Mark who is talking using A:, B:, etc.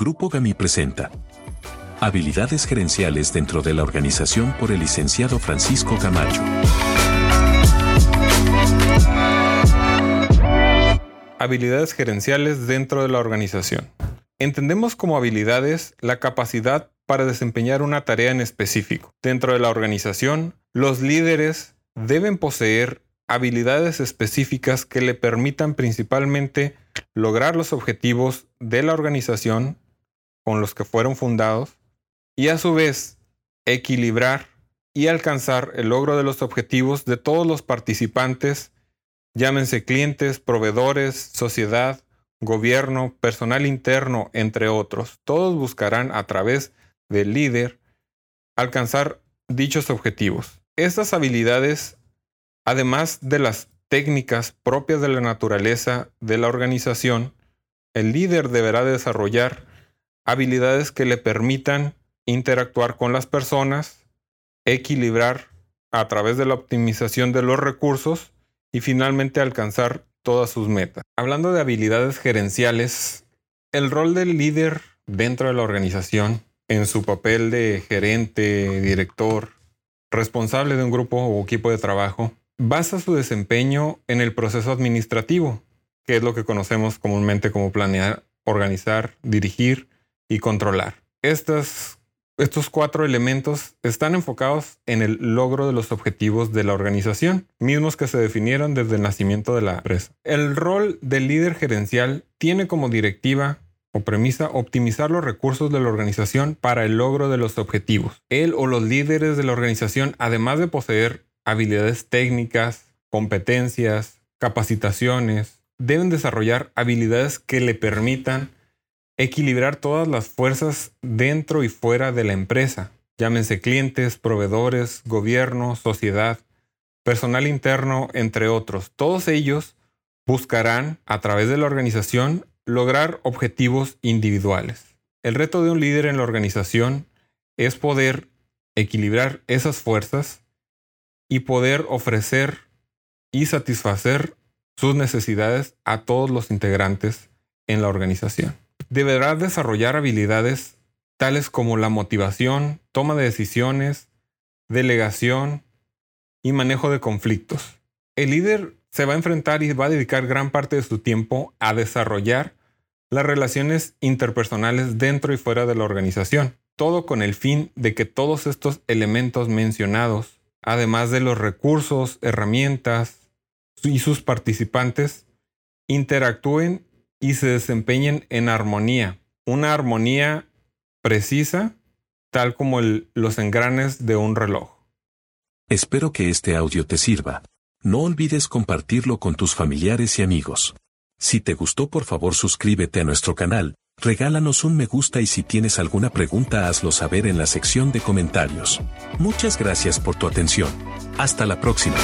A: Grupo GAMI presenta Habilidades gerenciales dentro de la organización por el licenciado Francisco Camacho.
B: Habilidades gerenciales dentro de la organización. Entendemos como habilidades la capacidad para desempeñar una tarea en específico. Dentro de la organización, los líderes deben poseer habilidades específicas que le permitan principalmente lograr los objetivos de la organización con los que fueron fundados y a su vez equilibrar y alcanzar el logro de los objetivos de todos los participantes, llámense clientes, proveedores, sociedad, gobierno, personal interno, entre otros. Todos buscarán a través del líder alcanzar dichos objetivos. Estas habilidades, además de las técnicas propias de la naturaleza de la organización, el líder deberá desarrollar habilidades que le permitan interactuar con las personas, equilibrar a través de la optimización de los recursos y finalmente alcanzar todas sus metas. Hablando de habilidades gerenciales, el rol del líder dentro de la organización, en su papel de gerente, director, responsable de un grupo o equipo de trabajo, basa su desempeño en el proceso administrativo, que es lo que conocemos comúnmente como planear, organizar, dirigir y controlar. estos cuatro elementos están enfocados en el logro de los objetivos de la organización, mismos que se definieron desde el nacimiento de la empresa. El rol del líder gerencial tiene como directiva o premisa optimizar los recursos de la organización para el logro de los objetivos. Él o los líderes de la organización, además de poseer habilidades técnicas, competencias, capacitaciones, deben desarrollar habilidades que le permitan equilibrar todas las fuerzas dentro y fuera de la empresa, llámense clientes, proveedores, gobierno, sociedad, personal interno, entre otros. Todos ellos buscarán, a través de la organización, lograr objetivos individuales. El reto de un líder en la organización es poder equilibrar esas fuerzas y poder ofrecer y satisfacer sus necesidades a todos los integrantes en la organización deberá desarrollar habilidades tales como la motivación, toma de decisiones, delegación y manejo de conflictos. El líder se va a enfrentar y va a dedicar gran parte de su tiempo a desarrollar las relaciones interpersonales dentro y fuera de la organización, todo con el fin de que todos estos elementos mencionados, además de los recursos, herramientas y sus participantes, interactúen y se desempeñen en armonía. Una armonía precisa, tal como los engranes de un reloj.
A: Espero que este audio te sirva. No olvides compartirlo con tus familiares y amigos. Si te gustó por favor suscríbete a nuestro canal, regálanos un me gusta y si tienes alguna pregunta hazlo saber en la sección de comentarios. Muchas gracias por tu atención. Hasta la próxima.